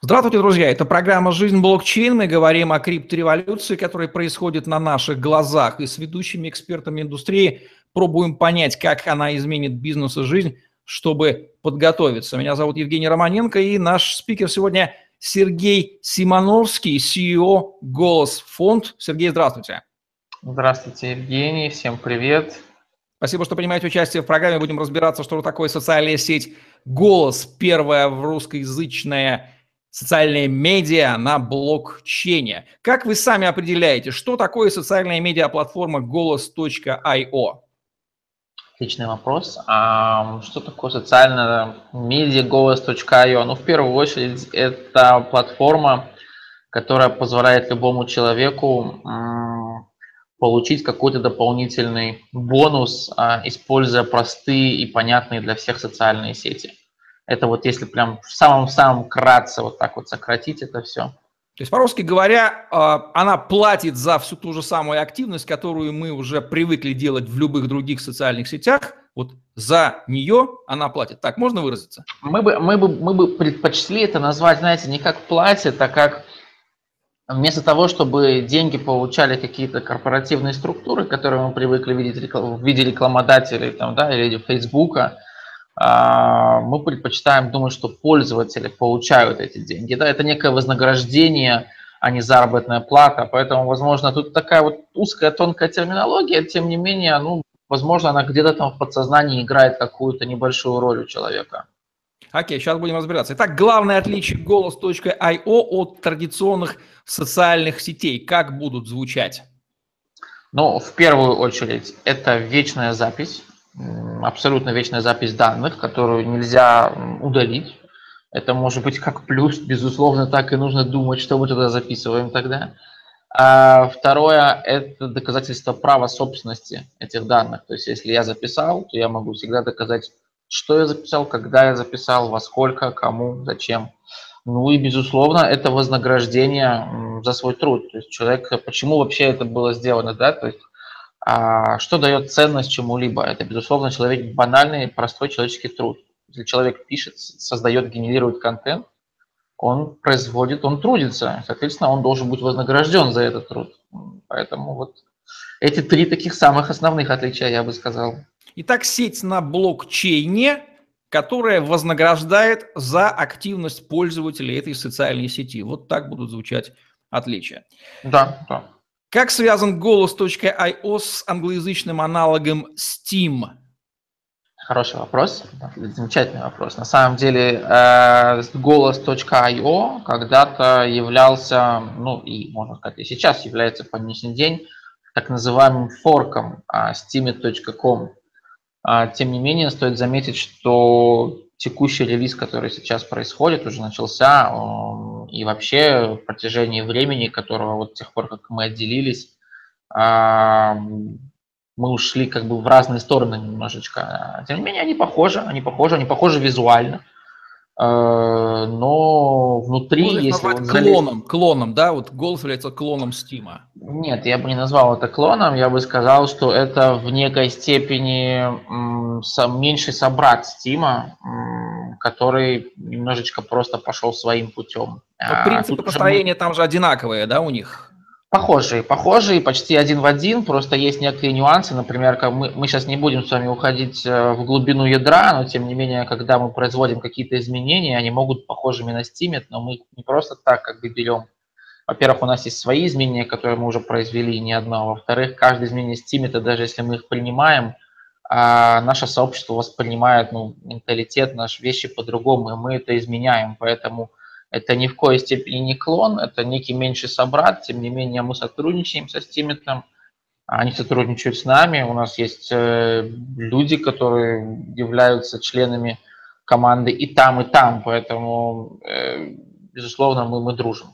Здравствуйте, друзья! Это программа «Жизнь блокчейн». Мы говорим о криптореволюции, которая происходит на наших глазах. И с ведущими экспертами индустрии пробуем понять, как она изменит бизнес и жизнь, чтобы подготовиться. Меня зовут Евгений Романенко, и наш спикер сегодня Сергей Симоновский, CEO «Голос Фонд». Сергей, здравствуйте. Здравствуйте, Евгений. Всем привет. Спасибо, что принимаете участие в программе. Будем разбираться, что такое социальная сеть «Голос», первая в русскоязычная социальные медиа на блокчейне. Как вы сами определяете, что такое социальная медиаплатформа голос.io? Отличный вопрос. А что такое социальная медиа голос.io? Ну, в первую очередь, это платформа, которая позволяет любому человеку получить какой-то дополнительный бонус, а, используя простые и понятные для всех социальные сети. Это вот если прям в самом-самом кратце вот так вот сократить это все. То есть, по-русски говоря, а, она платит за всю ту же самую активность, которую мы уже привыкли делать в любых других социальных сетях. Вот за нее она платит. Так, можно выразиться? Мы бы, мы бы, мы бы предпочли это назвать, знаете, не как платит, а как вместо того, чтобы деньги получали какие-то корпоративные структуры, которые мы привыкли видеть в виде рекламодателей там, да, или Фейсбука, мы предпочитаем думать, что пользователи получают эти деньги. Да, это некое вознаграждение, а не заработная плата. Поэтому, возможно, тут такая вот узкая, тонкая терминология, тем не менее, ну, возможно, она где-то там в подсознании играет какую-то небольшую роль у человека. Окей, сейчас будем разбираться. Итак, главное отличие голос.io от традиционных социальных сетей. Как будут звучать? Ну, в первую очередь, это вечная запись абсолютно вечная запись данных, которую нельзя удалить. Это может быть как плюс, безусловно, так и нужно думать, что мы туда записываем тогда. А второе – это доказательство права собственности этих данных. То есть, если я записал, то я могу всегда доказать, что я записал, когда я записал, во сколько, кому, зачем. Ну и, безусловно, это вознаграждение за свой труд. То есть человек, почему вообще это было сделано, да, то есть что дает ценность чему-либо? Это, безусловно, человек банальный, простой человеческий труд. Если человек пишет, создает, генерирует контент, он производит, он трудится. Соответственно, он должен быть вознагражден за этот труд. Поэтому вот эти три таких самых основных отличия, я бы сказал. Итак, сеть на блокчейне, которая вознаграждает за активность пользователей этой социальной сети. Вот так будут звучать отличия. Да, да. Как связан голос.io с англоязычным аналогом Steam? Хороший вопрос, замечательный вопрос. На самом деле э, голос.io когда-то являлся, ну и можно сказать и сейчас является по нынешний день так называемым форком а, steam.com. А, тем не менее, стоит заметить, что текущий релиз, который сейчас происходит, уже начался, и вообще в протяжении времени, которого вот с тех пор, как мы отделились, а, мы ушли как бы в разные стороны немножечко. Тем не менее, они похожи, они похожи, они похожи визуально. Э, но внутри, Можно если вот клоном, залез... клоном, да, вот голос является клоном Стима. Нет, я бы не назвал это клоном, я бы сказал, что это в некой степени м, меньший собрат Стима, который немножечко просто пошел своим путем. Но а, принципы построения мы... там же одинаковые, да, у них? Похожие, похожие, почти один в один, просто есть некие нюансы, например, как мы, мы сейчас не будем с вами уходить э, в глубину ядра, но тем не менее, когда мы производим какие-то изменения, они могут похожими на Steam, но мы не просто так как бы берем. Во-первых, у нас есть свои изменения, которые мы уже произвели, не одно. Во-вторых, каждое изменение Steam, даже если мы их принимаем, а наше сообщество воспринимает ну, менталитет, наши вещи по-другому, и мы это изменяем, поэтому это ни в коей степени не клон, это некий меньший собрат, тем не менее мы сотрудничаем со Steemit ом, они сотрудничают с нами, у нас есть э, люди, которые являются членами команды и там, и там, поэтому, э, безусловно, мы, мы дружим.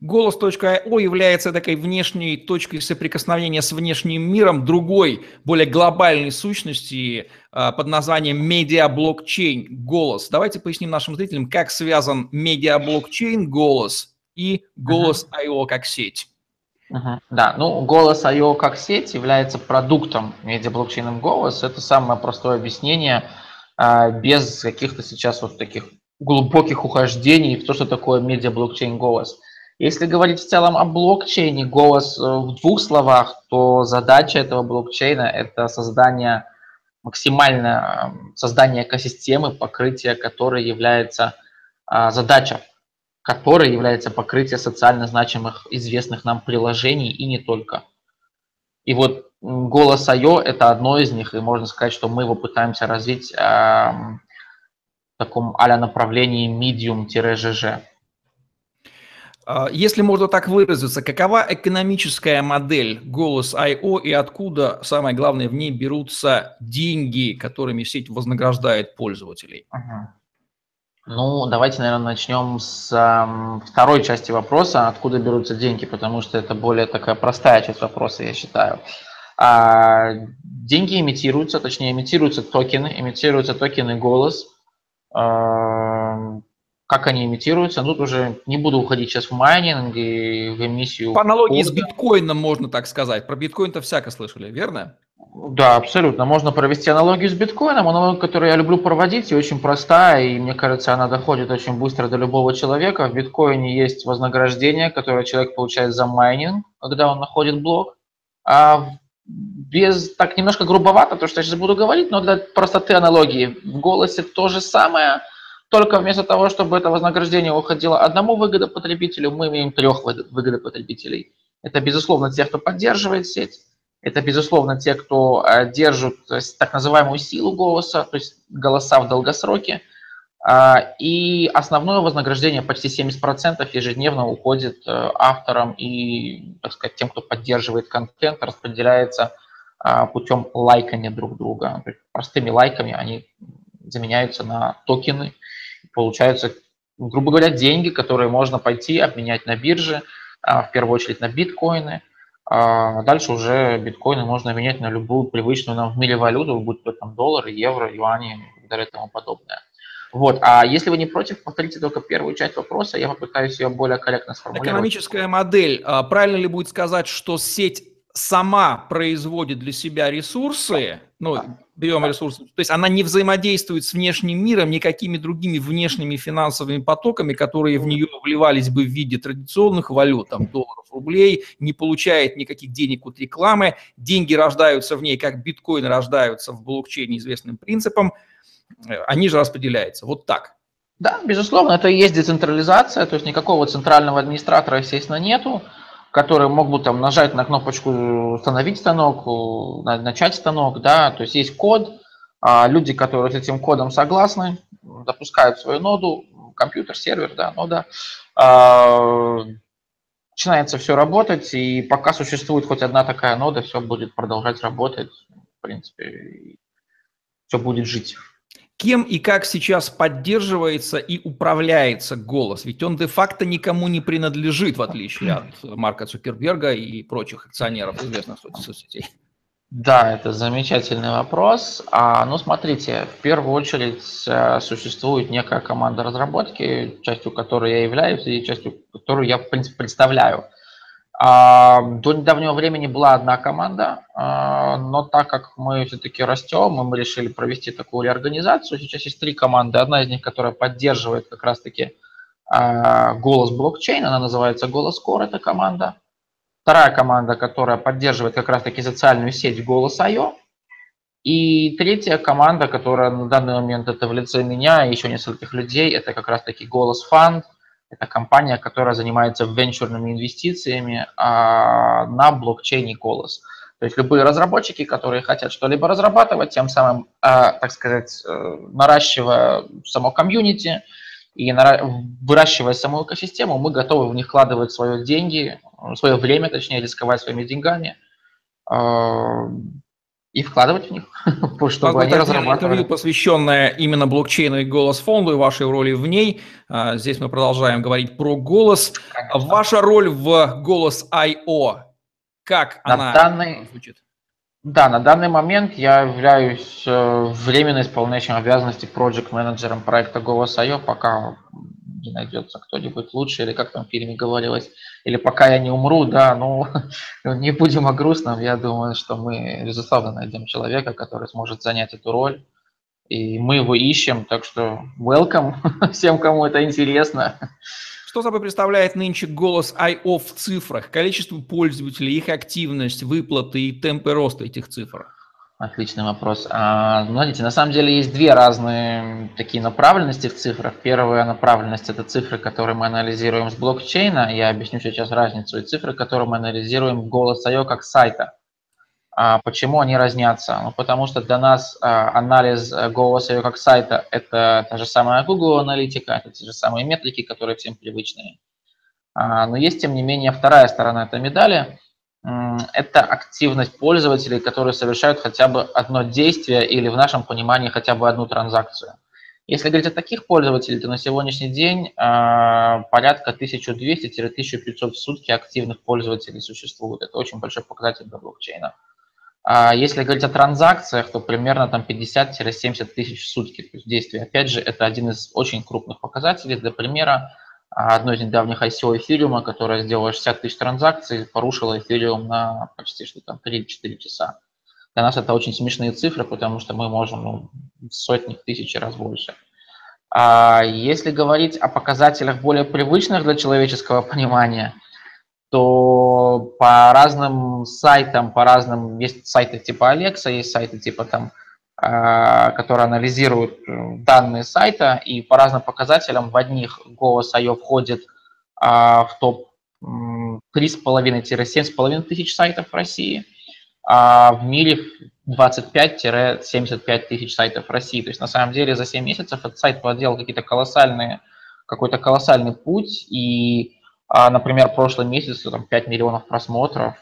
Голос.io является такой внешней точкой соприкосновения с внешним миром другой, более глобальной сущности а, под названием медиаблокчейн Голос. Давайте поясним нашим зрителям, как связан медиаблокчейн Голос и Голос.io как сеть. Uh-huh. Да, ну Голос.io как сеть является продуктом медиаблокчейном Голос. Это самое простое объяснение а, без каких-то сейчас вот таких глубоких ухождений в то, что такое медиа-блокчейн голос. Если говорить в целом о блокчейне голос э, в двух словах, то задача этого блокчейна – это создание максимальное создание экосистемы, покрытие которой является а, задача, которой является покрытие социально значимых известных нам приложений и не только. И вот голос IO – это одно из них, и можно сказать, что мы его пытаемся развить в таком а направлении medium-gg. А, если можно так выразиться, какова экономическая модель голос I.O. и откуда, самое главное, в ней берутся деньги, которыми сеть вознаграждает пользователей? Ну, давайте, наверное, начнем с э, второй части вопроса, откуда берутся деньги, потому что это более такая простая часть вопроса, я считаю. А, деньги эмитируются, точнее, эмитируются токены, эмитируются токены голос. А, как они эмитируются, ну, тут уже не буду уходить сейчас в майнинг и в эмиссию. По аналогии кода. с биткоином, можно так сказать. Про биткоин-то всяко слышали, верно? Да, абсолютно. Можно провести аналогию с биткоином, аналогию, которую я люблю проводить, и очень простая, и мне кажется, она доходит очень быстро до любого человека. В биткоине есть вознаграждение, которое человек получает за майнинг, когда он находит блок. А без, так немножко грубовато, то, что я сейчас буду говорить, но для простоты аналогии. В голосе то же самое, только вместо того, чтобы это вознаграждение уходило одному выгодопотребителю, мы имеем трех выгодопотребителей. Это, безусловно, те, кто поддерживает сеть, это, безусловно, те, кто э, держит так называемую силу голоса, то есть голоса в долгосроке. А, и основное вознаграждение, почти 70% ежедневно уходит э, авторам и, так сказать, тем, кто поддерживает контент, распределяется а, путем лайкания друг друга. Простыми лайками они заменяются на токены. Получаются, грубо говоря, деньги, которые можно пойти обменять на бирже, а, в первую очередь на биткоины – а дальше уже биткоины можно менять на любую привычную нам в мире валюту, будь то там доллары, евро, юани и так тому подобное. Вот. А если вы не против, повторите только первую часть вопроса, я попытаюсь ее более корректно сформулировать. Экономическая модель. А правильно ли будет сказать, что сеть сама производит для себя ресурсы, ну, берем ресурсы, то есть она не взаимодействует с внешним миром никакими другими внешними финансовыми потоками, которые в нее вливались бы в виде традиционных валют, там, долларов, рублей, не получает никаких денег от рекламы, деньги рождаются в ней, как биткоины рождаются в блокчейне известным принципом, э, они же распределяются. Вот так. Да, безусловно, это и есть децентрализация, то есть никакого центрального администратора, естественно, нету который мог бы там нажать на кнопочку «Установить станок», «Начать станок», да, то есть есть код, а люди, которые с этим кодом согласны, запускают свою ноду, компьютер, сервер, да, нода, а, начинается все работать, и пока существует хоть одна такая нода, все будет продолжать работать, в принципе, все будет жить. Кем и как сейчас поддерживается и управляется голос? Ведь он де-факто никому не принадлежит, в отличие от Марка Цукерберга и прочих акционеров известных соцсетей. Да, это замечательный вопрос. А, ну, смотрите, в первую очередь э, существует некая команда разработки, частью которой я являюсь и частью которую я, в принципе, представляю. А, до недавнего времени была одна команда, а, но так как мы все-таки растем, и мы решили провести такую реорганизацию, сейчас есть три команды. Одна из них, которая поддерживает как раз-таки а, голос блокчейн, она называется Голос Core, эта команда. Вторая команда, которая поддерживает как раз-таки социальную сеть Голос IO. И третья команда, которая на данный момент это в лице меня и еще нескольких людей, это как раз-таки Голос Фанд – это компания, которая занимается венчурными инвестициями а, на блокчейне Голос. То есть любые разработчики, которые хотят что-либо разрабатывать, тем самым, а, так сказать, э, наращивая само комьюнити и выращивая саму экосистему, мы готовы в них вкладывать свои деньги, свое время, точнее, рисковать своими деньгами, а, и вкладывать в них, чтобы они разрабатывали. интервью, посвященное именно блокчейну и голос фонду и вашей роли в ней. А, здесь мы продолжаем говорить про голос. Конечно. Ваша роль в голос I.O. Как на она данный, звучит? Да, на данный момент я являюсь э, временно исполняющим обязанности проект-менеджером проекта Голос.io, пока не найдется кто-нибудь лучше, или как там в фильме говорилось, или пока я не умру, да, ну, не будем о грустном, я думаю, что мы, безусловно, найдем человека, который сможет занять эту роль, и мы его ищем, так что welcome всем, кому это интересно. Что собой представляет нынче голос I.O. в цифрах? Количество пользователей, их активность, выплаты и темпы роста этих цифр? Отличный вопрос. А, ну, смотрите, на самом деле есть две разные такие направленности в цифрах. Первая направленность – это цифры, которые мы анализируем с блокчейна. Я объясню сейчас разницу. И цифры, которые мы анализируем в Голос.io как сайта. А почему они разнятся? Ну, потому что для нас а, анализ Голос.io как сайта – это та же самая Google аналитика, это те же самые метрики, которые всем привычные. А, но есть, тем не менее, вторая сторона этой медали – это активность пользователей, которые совершают хотя бы одно действие или в нашем понимании хотя бы одну транзакцию. Если говорить о таких пользователей, то на сегодняшний день э, порядка 1200-1500 в сутки активных пользователей существует. Это очень большой показатель для блокчейна. А если говорить о транзакциях, то примерно там 50-70 тысяч в сутки. То есть действия, опять же, это один из очень крупных показателей. Для примера, а одно из недавних ICO эфириума, которое сделало 60 тысяч транзакций, порушило эфириум на почти что там 3-4 часа. Для нас это очень смешные цифры, потому что мы можем ну, сотни, тысячи раз больше. А если говорить о показателях более привычных для человеческого понимания, то по разным сайтам, по разным, есть сайты типа Alexa, есть сайты типа там которые анализируют э, данные сайта, и по разным показателям в одних голос IO входит э, в топ 3,5-7,5 тысяч сайтов в России, а в мире 25-75 тысяч сайтов в России. То есть на самом деле за 7 месяцев этот сайт проделал какие-то колоссальные, какой-то колоссальный путь, и, например, прошлый месяц там 5 миллионов просмотров,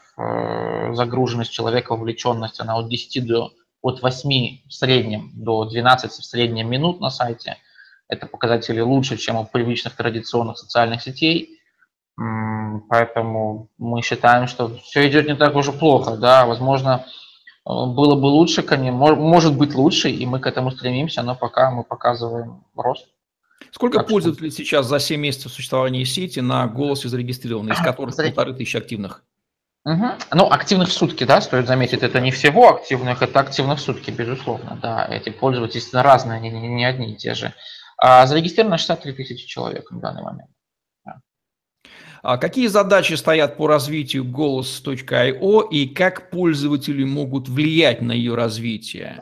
загруженность человека, вовлеченность, она от 10 до от 8 в среднем до 12 в среднем минут на сайте. Это показатели лучше, чем у привычных традиционных социальных сетей. Поэтому мы считаем, что все идет не так уже плохо. Да? Возможно, э, было бы лучше, может быть лучше, и мы к этому стремимся, но пока мы показываем рост. Сколько так пользователей что... сейчас за 7 месяцев существования сети на голосе зарегистрированы, из которых полторы тысячи активных? Угу. Ну, активных в сутки, да, стоит заметить, это не всего активных, это активных в сутки, безусловно, да, эти пользователи разные, не, не, не одни и те же. А зарегистрировано 63 тысячи человек на данный момент. А какие задачи стоят по развитию голос.io и как пользователи могут влиять на ее развитие?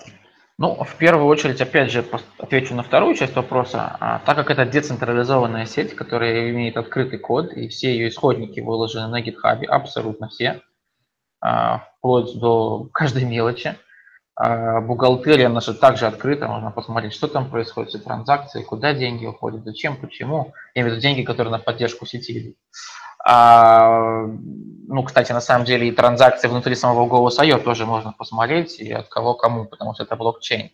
Ну, в первую очередь, опять же, отвечу на вторую часть вопроса. А, так как это децентрализованная сеть, которая имеет открытый код, и все ее исходники выложены на GitHub, абсолютно все, а, вплоть до каждой мелочи. А, бухгалтерия наша также открыта, можно посмотреть, что там происходит, все транзакции, куда деньги уходят, зачем, почему. Я имею в виду деньги, которые на поддержку сети идут. А, ну, кстати, на самом деле и транзакции внутри самого Голос.io тоже можно посмотреть, и от кого кому, потому что это блокчейн.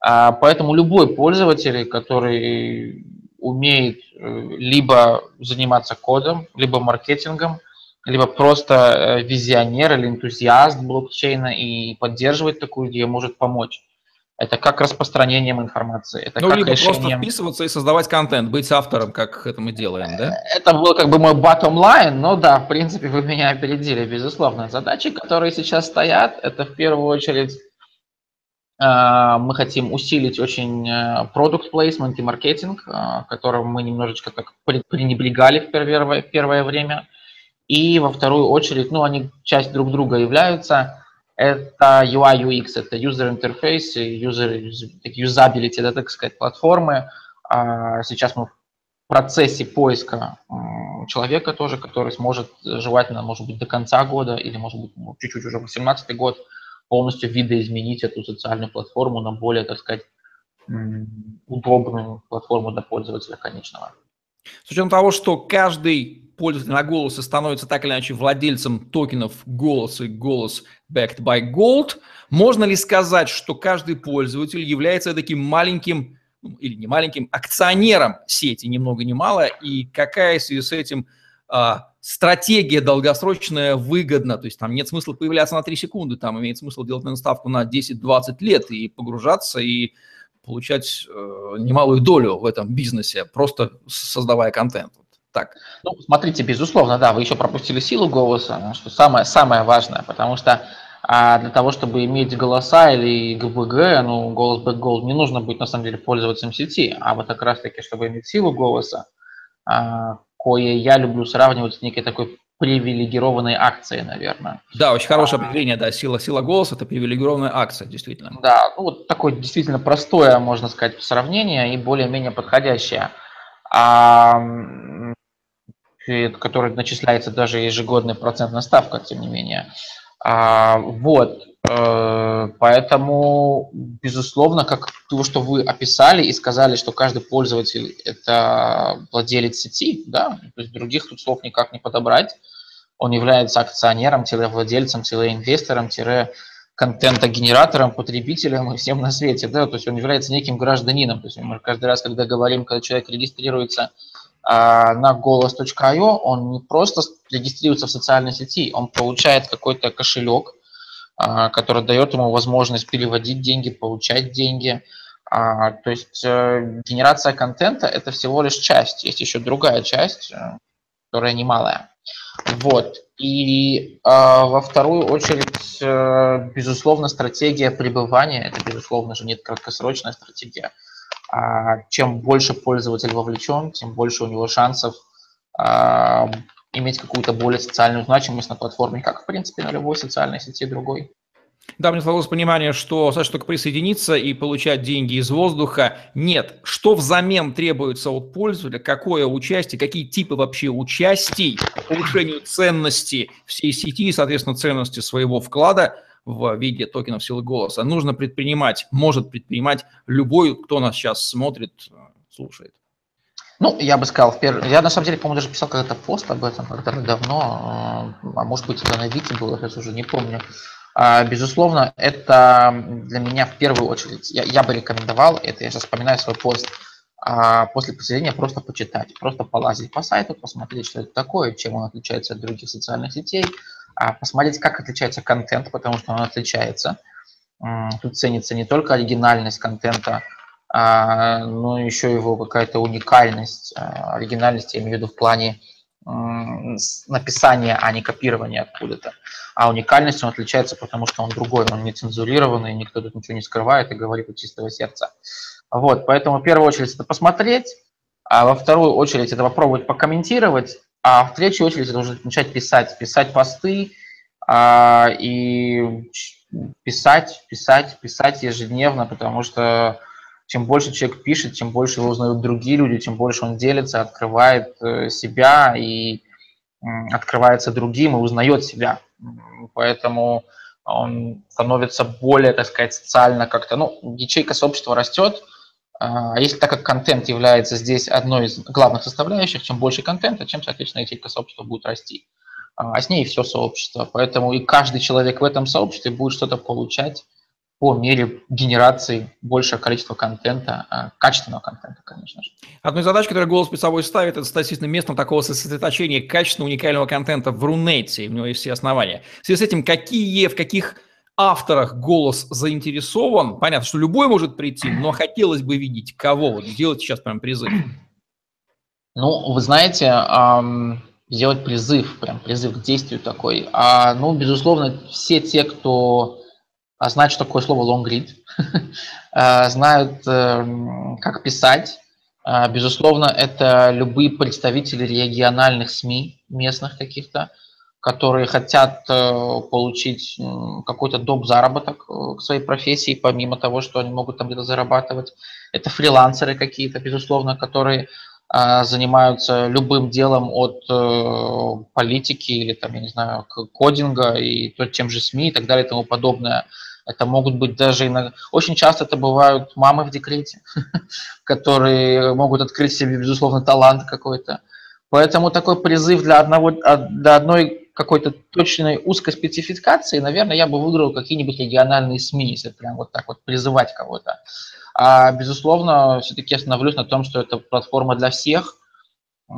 А, поэтому любой пользователь, который умеет э, либо заниматься кодом, либо маркетингом, либо просто э, визионер или энтузиаст блокчейна и поддерживает такую идею, может помочь. Это как распространением информации. Это ну, как либо решением... просто вписываться и создавать контент, быть автором, как это мы делаем, да? Это был как бы мой bottom line, но да, в принципе, вы меня опередили, безусловно. Задачи, которые сейчас стоят, это в первую очередь э, мы хотим усилить очень продукт э, placement и маркетинг, э, которым мы немножечко так пренебрегали в первое, первое время. И во вторую очередь, ну, они часть друг друга являются – это UI, UX, это user interface, user, usability, да, так сказать, платформы. А сейчас мы в процессе поиска человека тоже, который сможет, желательно, может быть, до конца года или, может быть, ну, чуть-чуть уже 18 год, полностью видоизменить эту социальную платформу на более, так сказать, удобную платформу для пользователя конечного. С учетом того, что каждый пользователь на голосе становится так или иначе владельцем токенов голос и голос backed by gold, можно ли сказать, что каждый пользователь является таким маленьким ну, или не маленьким акционером сети, ни много ни мало, и какая в связи с этим а, стратегия долгосрочная выгодна, то есть там нет смысла появляться на 3 секунды, там имеет смысл делать на ставку на 10-20 лет и погружаться, и получать э, немалую долю в этом бизнесе, просто создавая контент. Так. Ну, смотрите, безусловно, да, вы еще пропустили силу голоса, что самое, самое важное, потому что А для того, чтобы иметь голоса или ГБГ, ну, голос бэкгол, не нужно быть, на самом деле, пользователем сети, а вот как раз-таки, чтобы иметь силу голоса, а, кое я люблю сравнивать с некой такой привилегированной акцией, наверное. Да, очень хорошее а, определение, да, сила, сила голоса – это привилегированная акция, действительно. Да, ну, вот такое действительно простое, можно сказать, сравнение и более-менее подходящее. А, который начисляется даже ежегодная процентная ставка, тем не менее. А, вот, э, поэтому, безусловно, как то, что вы описали и сказали, что каждый пользователь – это владелец сети, да, то есть других тут слов никак не подобрать. Он является акционером, владельцем, инвестором, контента-генератором, потребителем и всем на свете, да, то есть он является неким гражданином. То есть мы каждый раз, когда говорим, когда человек регистрируется на голос.io он не просто регистрируется в социальной сети, он получает какой-то кошелек, а, который дает ему возможность переводить деньги, получать деньги. А, то есть э, генерация контента – это всего лишь часть. Есть еще другая часть, э, которая немалая. Вот. И во вторую очередь, э, безусловно, стратегия пребывания – это, безусловно же, нет краткосрочная стратегия – а чем больше пользователь вовлечен, тем больше у него шансов а, иметь какую-то более социальную значимость на платформе, как, в принципе, на любой социальной сети другой. Да, мне сложилось понимание, что Саша только присоединиться и получать деньги из воздуха. Нет. Что взамен требуется от пользователя? Какое участие? Какие типы вообще участий по повышению ценности всей сети и, соответственно, ценности своего вклада – в виде токенов силы голоса. Нужно предпринимать, может предпринимать любой, кто нас сейчас смотрит, слушает. Ну, я бы сказал, впер... я на самом деле, по-моему, даже писал когда-то пост об этом, когда-то давно, э, а может быть, это на Вики было, я уже не помню. А, безусловно, это для меня в первую очередь, я, я бы рекомендовал, это я сейчас вспоминаю свой пост, а после поселения просто почитать, просто полазить по сайту, посмотреть, что это такое, чем он отличается от других социальных сетей, посмотреть, как отличается контент, потому что он отличается. Тут ценится не только оригинальность контента, а, но еще его какая-то уникальность. А, оригинальность я имею в виду в плане написания, а не копирования откуда-то. А уникальность он отличается, потому что он другой, он не цензурированный, никто тут ничего не скрывает и говорит от чистого сердца. Вот, поэтому в первую очередь это посмотреть, а во вторую очередь это попробовать покомментировать, а в третью очередь это уже начать писать, писать посты а, и писать, писать, писать ежедневно, потому что чем больше человек пишет, тем больше его узнают другие люди, тем больше он делится, открывает э, себя и открывается другим и узнает себя. Поэтому он становится более, так сказать, социально как-то, ну, ячейка сообщества растет, если так как контент является здесь одной из главных составляющих, чем больше контента, чем, соответственно, ячейка сообщества будет расти. А с ней все сообщество. Поэтому и каждый человек в этом сообществе будет что-то получать по мере генерации большего количества контента, а, качественного контента, конечно же. Одной из задач, которую голос перед собой ставит, это стать действительно местом такого сосредоточения качественного уникального контента в Рунете, у него есть все основания. В связи с этим, какие, в каких авторах голос заинтересован, понятно, что любой может прийти, но хотелось бы видеть кого, вот сделать сейчас прям призыв. Ну, вы знаете, эм, сделать призыв, прям призыв к действию такой. А, ну, безусловно, все те, кто а, знает, что такое слово long read, а, знают, эм, как писать. А, безусловно, это любые представители региональных СМИ, местных каких-то, которые хотят э, получить какой-то доп. заработок э, к своей профессии, помимо того, что они могут там где-то зарабатывать. Это фрилансеры какие-то, безусловно, которые а, занимаются любым делом от э, политики или там, я не знаю, кодинга и тем же СМИ и так далее и тому подобное. Это могут быть даже иногда... Очень часто это бывают мамы в декрете, которые могут открыть себе, безусловно, талант какой-то. Поэтому такой призыв для, одного, для одной какой-то точной узкой спецификации, наверное, я бы выиграл какие-нибудь региональные СМИ, если прям вот так вот призывать кого-то. А, безусловно, все-таки остановлюсь на том, что это платформа для всех,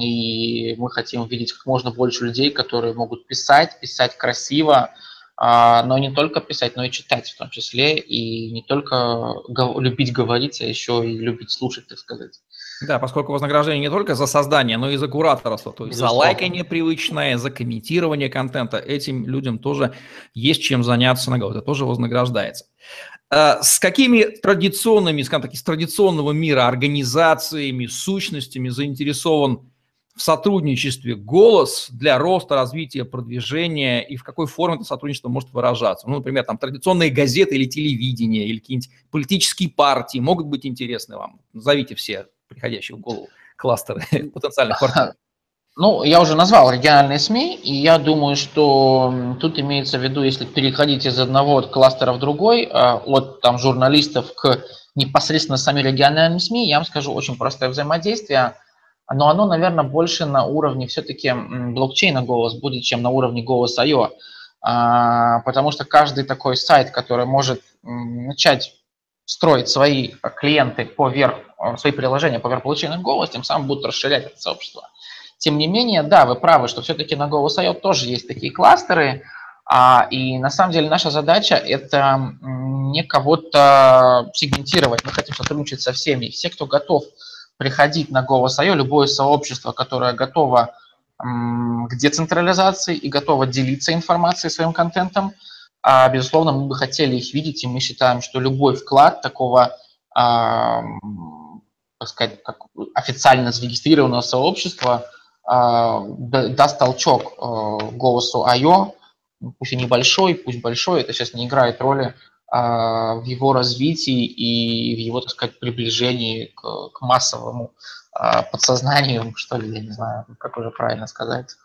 и мы хотим видеть как можно больше людей, которые могут писать, писать красиво, а, но не только писать, но и читать в том числе, и не только любить говорить, а еще и любить слушать, так сказать. Да, поскольку вознаграждение не только за создание, но и за кураторство, то есть за лайкание привычное, за комментирование контента, этим людям тоже есть чем заняться на это тоже вознаграждается. А с какими традиционными, скажем так, из традиционного мира организациями, сущностями заинтересован в сотрудничестве голос для роста, развития, продвижения и в какой форме это сотрудничество может выражаться. Ну, например, там традиционные газеты или телевидение, или какие-нибудь политические партии могут быть интересны вам. Назовите все приходящие в голову кластеры потенциальных партнеров. Ну, я уже назвал региональные СМИ, и я думаю, что тут имеется в виду, если переходить из одного кластера в другой, а, от там, журналистов к непосредственно самим региональным СМИ, я вам скажу очень простое взаимодействие – но оно, наверное, больше на уровне все-таки блокчейна голос будет, чем на уровне голос.io, а, потому что каждый такой сайт, который может начать строить свои клиенты поверх, э, свои приложения поверх блокчейна голос, тем самым будут расширять это сообщество. Тем не менее, да, вы правы, что все-таки на голос.io тоже есть такие кластеры, а, и на самом деле наша задача это не кого-то сегментировать, мы хотим сотрудничать со всеми. Все, кто готов приходить на Go.io, любое сообщество, которое готово к децентрализации и готово делиться информацией, своим контентом. А, безусловно, мы бы хотели их видеть, и мы считаем, что любой вклад такого, а, так сказать, как официально зарегистрированного сообщества а, даст толчок голосу IO, пусть и небольшой, пусть большой, это сейчас не играет роли, а, в его развитии и в его, так сказать, приближении к массовому а, подсознанию, что ли, я не знаю, как уже правильно сказать.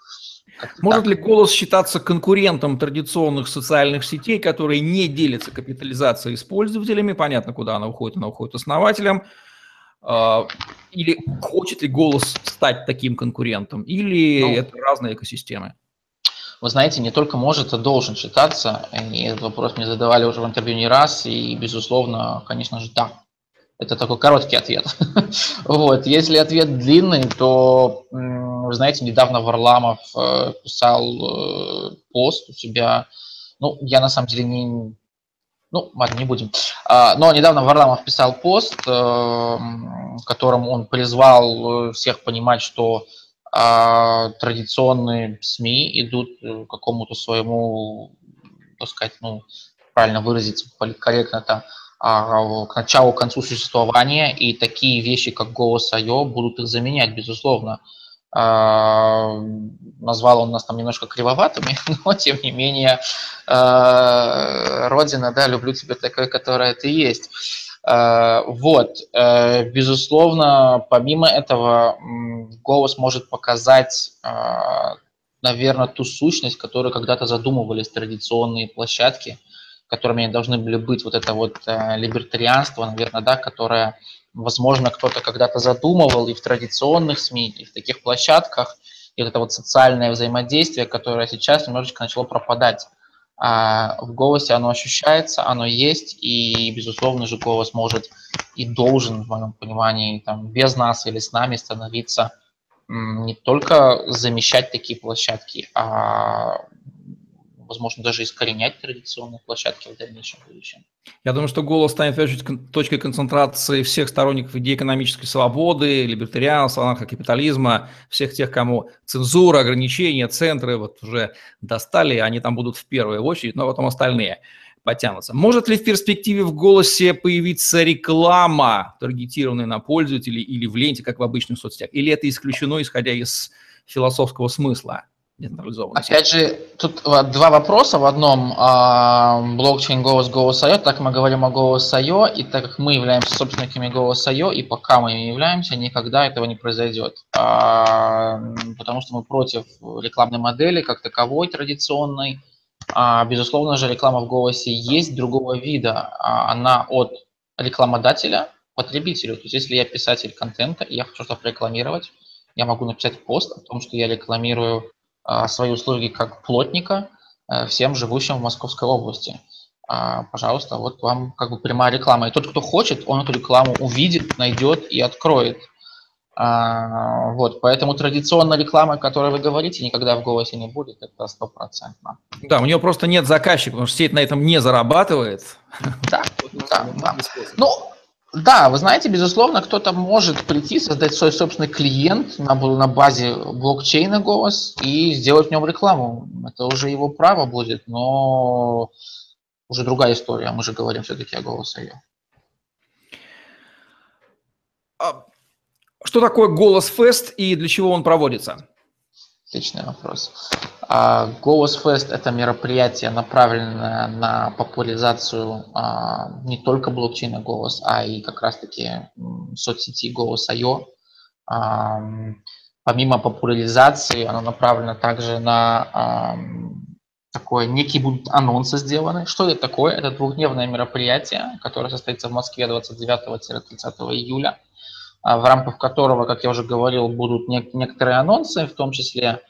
Может так. ли голос считаться конкурентом традиционных социальных сетей, которые не делятся капитализацией с пользователями? Понятно, куда она уходит, она уходит основателям. А, или хочет ли голос стать таким конкурентом? Или ну, это разные экосистемы? вы знаете, не только может, а должен считаться. И этот вопрос мне задавали уже в интервью не раз, и, безусловно, конечно же, да. Это такой короткий ответ. вот. Если ответ длинный, то, вы знаете, недавно Варламов э, писал э, пост у себя. Ну, я на самом деле не... Ну, ладно, не будем. А, но недавно Варламов писал пост, э, в котором он призвал всех понимать, что а традиционные СМИ идут э, к какому-то своему, так сказать, ну, правильно выразиться политкорректно, это а, к началу, к концу существования, и такие вещи, как голос Айо, будут их заменять, безусловно. А, назвал он нас там немножко кривоватыми, но тем не менее, а, Родина, да, люблю тебя такой, которая ты есть. Вот, э, безусловно, помимо этого, голос может показать, наверное, ту сущность, которую когда-то задумывались традиционные площадки, которыми должны были быть вот это вот либертарианство, наверное, да, которое, возможно, кто-то когда-то задумывал и в традиционных СМИ, и в таких площадках, и вот это вот социальное взаимодействие, которое сейчас немножечко начало пропадать. А в голосе оно ощущается, оно есть, и, безусловно же, голос может и должен, в моем понимании, там, без нас или с нами становиться не только замещать такие площадки, а возможно, даже искоренять традиционные площадки в дальнейшем будущем. Я думаю, что голос станет, точкой концентрации всех сторонников идеи экономической свободы, либертарианства, анархокапитализма, всех тех, кому цензура, ограничения, центры вот уже достали, они там будут в первую очередь, но потом остальные потянутся. Может ли в перспективе в голосе появиться реклама, таргетированная на пользователей или в ленте, как в обычных соцсетях? Или это исключено, исходя из философского смысла? Децентрализованной. Опять же, тут два вопроса в одном. А, блокчейн Голос Голос.io, так мы говорим о Голос.io, и так как мы являемся собственниками Голос.io, и пока мы ими являемся, никогда этого не произойдет. А, потому что мы против рекламной модели как таковой традиционной. А, безусловно же, реклама в Голосе есть другого вида. Она от рекламодателя потребителю. То есть, если я писатель контента, и я хочу что-то рекламировать, я могу написать пост о том, что я рекламирую свои услуги как плотника э, всем живущим в Московской области. А, пожалуйста, вот вам как бы прямая реклама. И тот, кто хочет, он эту рекламу увидит, найдет и откроет. А, вот, поэтому традиционная реклама, о которой вы говорите, никогда в голосе не будет, это стопроцентно. Да, у нее просто нет заказчика, потому что сеть на этом не зарабатывает. Да, да, да. Ну, Да, вы знаете, безусловно, кто-то может прийти, создать свой собственный клиент на, на базе блокчейна голос и сделать в нем рекламу. Это уже его право будет, но уже другая история. Мы же говорим все-таки о голосе. А что такое Голос Фест и для чего он проводится? Отличный вопрос. А, Голос Фест – это мероприятие, направленное на популяризацию а, не только блокчейна Голос, а и как раз-таки соцсети Голос.io. А, помимо популяризации, оно направлено также на такое, некие будут анонсы сделаны. Что это такое? Это двухдневное мероприятие, которое состоится в Москве 29-30 июля, в рамках которого, как я уже говорил, будут некоторые анонсы, в том числе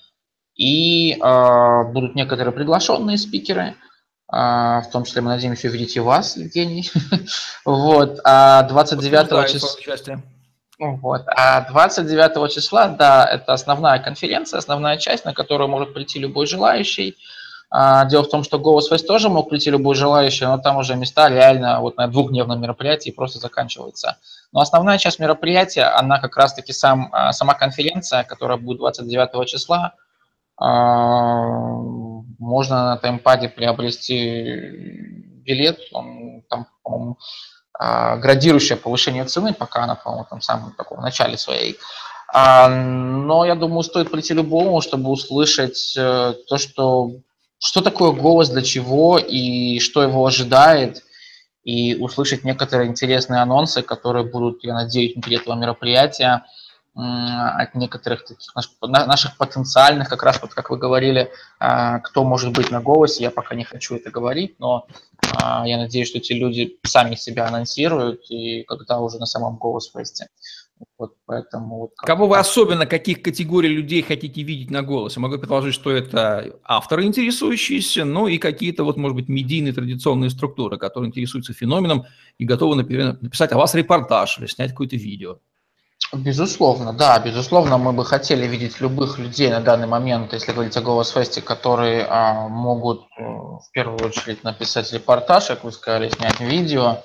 и э, будут некоторые приглашенные спикеры, э, в том числе мы надеемся увидеть и вас, Евгений. вот, а 29 числа... Вот. А 29 числа, да, это основная конференция, основная часть, на которую может прийти любой желающий. А, дело в том, что Голос Фест тоже мог прийти любой желающий, но там уже места реально вот на двухдневном мероприятии просто заканчиваются. Но основная часть мероприятия, она как раз-таки сам, а, сама конференция, которая будет 29 числа, а, можно на таймпаде приобрести билет, он там, по-моему, градирующее повышение цены, пока она, по-моему, там в самом таком начале своей. Но я думаю, стоит прийти любому, чтобы услышать э, то, что, что такое голос, для чего и что его ожидает, и услышать некоторые интересные анонсы, которые будут, я надеюсь, внутри этого мероприятия от некоторых таких наших потенциальных, как раз вот как вы говорили, а, кто может быть на голосе, я пока не хочу это говорить, но а, я надеюсь, что эти люди сами себя анонсируют, и когда уже на самом голос фесте. Вот поэтому вот Кого вы особенно, каких категорий людей хотите видеть на голосе? Могу предположить, что это авторы, интересующиеся, ну и какие-то, вот, может быть, медийные традиционные структуры, которые интересуются феноменом и готовы, написать о вас репортаж или снять какое-то видео. Безусловно, да, безусловно, мы бы хотели видеть любых людей на данный момент, если говорить о Голос Фесте, которые а, могут э, в первую очередь написать репортаж, как вы сказали, снять видео.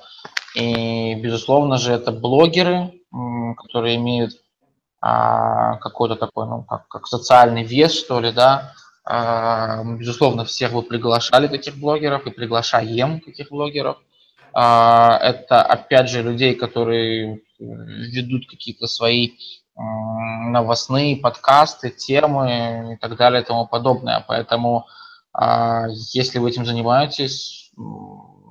И, безусловно же, это блогеры, которые имеют а, какой-то такой, ну, как, как социальный вес, что ли, да. А, безусловно, всех вы приглашали таких блогеров и приглашаем таких блогеров. А, это, опять же, людей, которые ведут какие-то свои новостные подкасты, темы и так далее и тому подобное. Поэтому, если вы этим занимаетесь,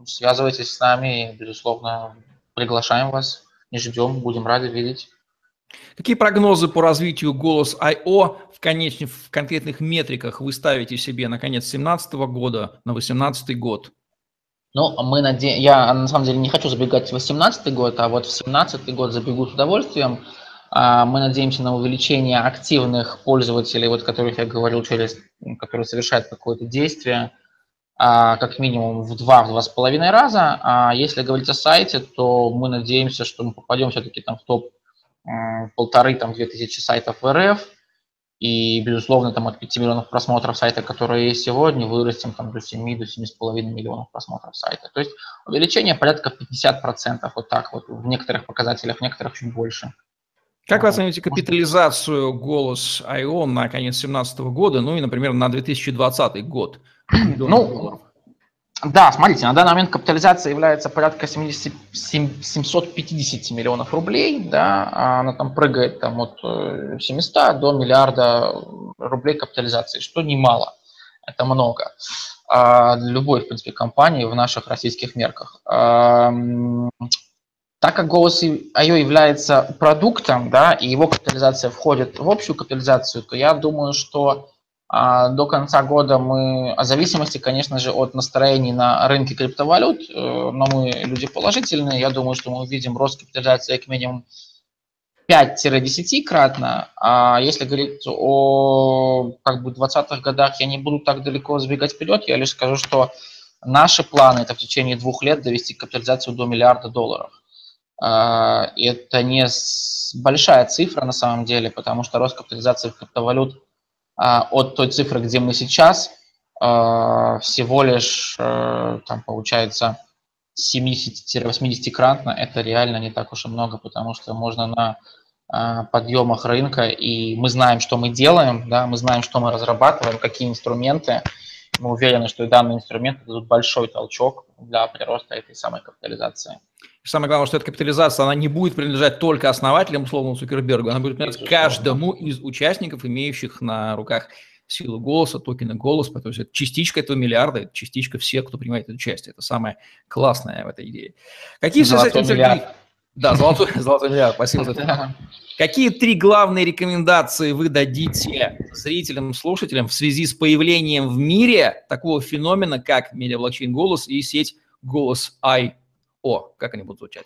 связывайтесь с нами безусловно, приглашаем вас ждем, будем рады видеть. Какие прогнозы по развитию голос I.O. в, конечных, в конкретных метриках вы ставите себе на конец 2017 года, на 2018 год? Ну, мы наде... я на самом деле не хочу забегать в 2018 год, а вот в 2017 год забегу с удовольствием. А, мы надеемся на увеличение активных пользователей, вот которых я говорил, через, которые совершают какое-то действие, а, как минимум в два, в два с половиной раза. А если говорить о сайте, то мы надеемся, что мы попадем все-таки там в топ полторы, там, две тысячи сайтов в РФ, и, безусловно, там от 5 миллионов просмотров сайта, которые есть сегодня, вырастем там до 7, до 7,5 миллионов просмотров сайта. То есть увеличение порядка 50%, вот так вот, в некоторых показателях, в некоторых чуть больше. Как вы оцениваете капитализацию голос IO на конец 2017 года, ну и, например, на 2020 год? Ну, да, смотрите, на данный момент капитализация является порядка 70, 750 миллионов рублей, да, а она там прыгает там от 700 э, до миллиарда рублей капитализации, что немало, это много. А для любой, в принципе, компании в наших российских мерках. Так как голос IO является продуктом, да, и его капитализация входит в общую капитализацию, то я думаю, что до конца года мы, о зависимости, конечно же, от настроений на рынке криптовалют, э, но мы люди положительные, я думаю, что мы увидим рост капитализации как минимум 5-10 кратно, а если говорить о как бы 20-х годах, я не буду так далеко сбегать вперед, я лишь скажу, что наши планы это в течение двух лет довести капитализацию до миллиарда долларов. А, это не большая цифра на самом деле, потому что рост капитализации криптовалют а, от той цифры, где мы сейчас, а, всего лишь, э, там получается, 70-80-кратно, это реально не так уж и много, потому что можно на а, подъемах рынка, и мы знаем, что мы делаем, да, мы знаем, что мы разрабатываем, какие инструменты. Мы уверены, что и данные инструменты дадут большой толчок для прироста этой самой капитализации. Самое главное, что эта капитализация, она не будет принадлежать только основателям, условно, Цукербергу, она будет принадлежать каждому из участников, имеющих на руках силу голоса, токена голос, то есть это частичка этого миллиарда, это частичка всех, кто принимает это участие. Это самое классное в этой идее. Какие же с этим, Сергей? Да, золотой, золотой миллиард, спасибо за это. Какие три главные рекомендации вы дадите зрителям, слушателям в связи с появлением в мире такого феномена, как медиаблокчейн голос и сеть голос IO? Как они будут звучать?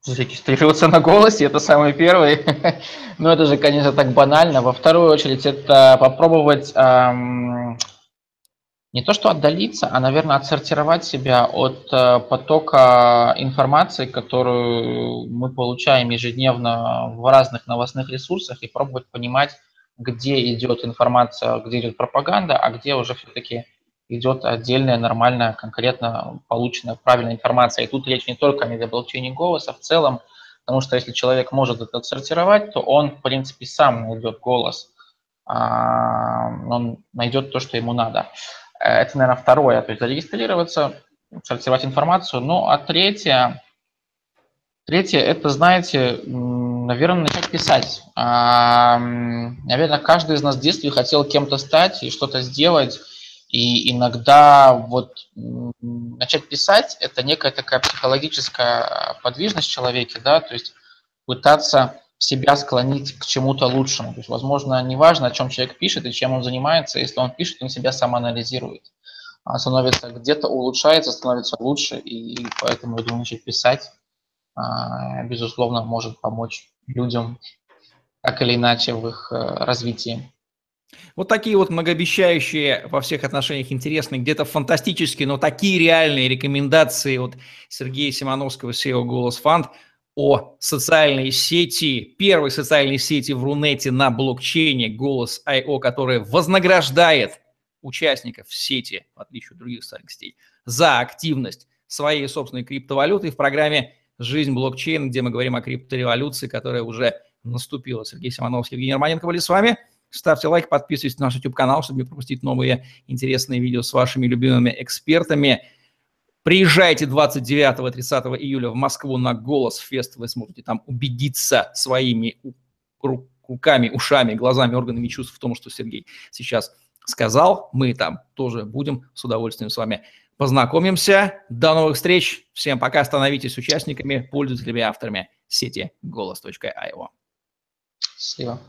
Зарегистрироваться на голосе, это самый первый. Но это же, конечно, так банально. Во вторую очередь, это попробовать эм, не то что отдалиться, а, наверное, отсортировать себя от э, потока информации, которую мы получаем ежедневно в разных новостных ресурсах, и пробовать понимать, где идет информация, где идет пропаганда, а где уже все-таки идет отдельная, нормальная, конкретно полученная правильная информация. И тут речь не только о медиаблокчейне голоса, в целом, потому что если человек может это отсортировать, то он, в принципе, сам найдет голос, а, он найдет то, что ему надо. Э, это, наверное, второе, то есть зарегистрироваться, сортировать информацию. Ну, а третье, третье это, знаете, наверное, начать писать. Наверное, каждый из нас в детстве хотел кем-то стать и что-то сделать. И иногда вот начать писать – это некая такая психологическая подвижность в человеке, да, то есть пытаться себя склонить к чему-то лучшему. То есть, возможно, неважно, о чем человек пишет и чем он занимается, если он пишет, он себя самоанализирует. А становится где-то улучшается, становится лучше, и поэтому, я думаю, начать писать, а, безусловно, может помочь людям так или иначе в их э, развитии. Вот такие вот многообещающие во всех отношениях интересные, где-то фантастические, но такие реальные рекомендации от Сергея Симоновского, SEO «Голос Фанд» о социальной сети, первой социальной сети в Рунете на блокчейне Голос.io, которая вознаграждает участников сети, в отличие от других социальных сетей, за активность своей собственной криптовалюты в программе «Жизнь блокчейн», где мы говорим о криптореволюции, которая уже наступила. Сергей Симоновский, Евгений Романенко были с вами. Ставьте лайк, подписывайтесь на наш YouTube-канал, чтобы не пропустить новые интересные видео с вашими любимыми экспертами. Приезжайте 29-30 июля в Москву на Голос Фест. Вы сможете там убедиться своими руками, ушами, глазами, органами чувств в том, что Сергей сейчас сказал. Мы там тоже будем с удовольствием с вами познакомимся. До новых встреч. Всем пока. Становитесь участниками, пользователями, авторами сети голос.io. Счастливо.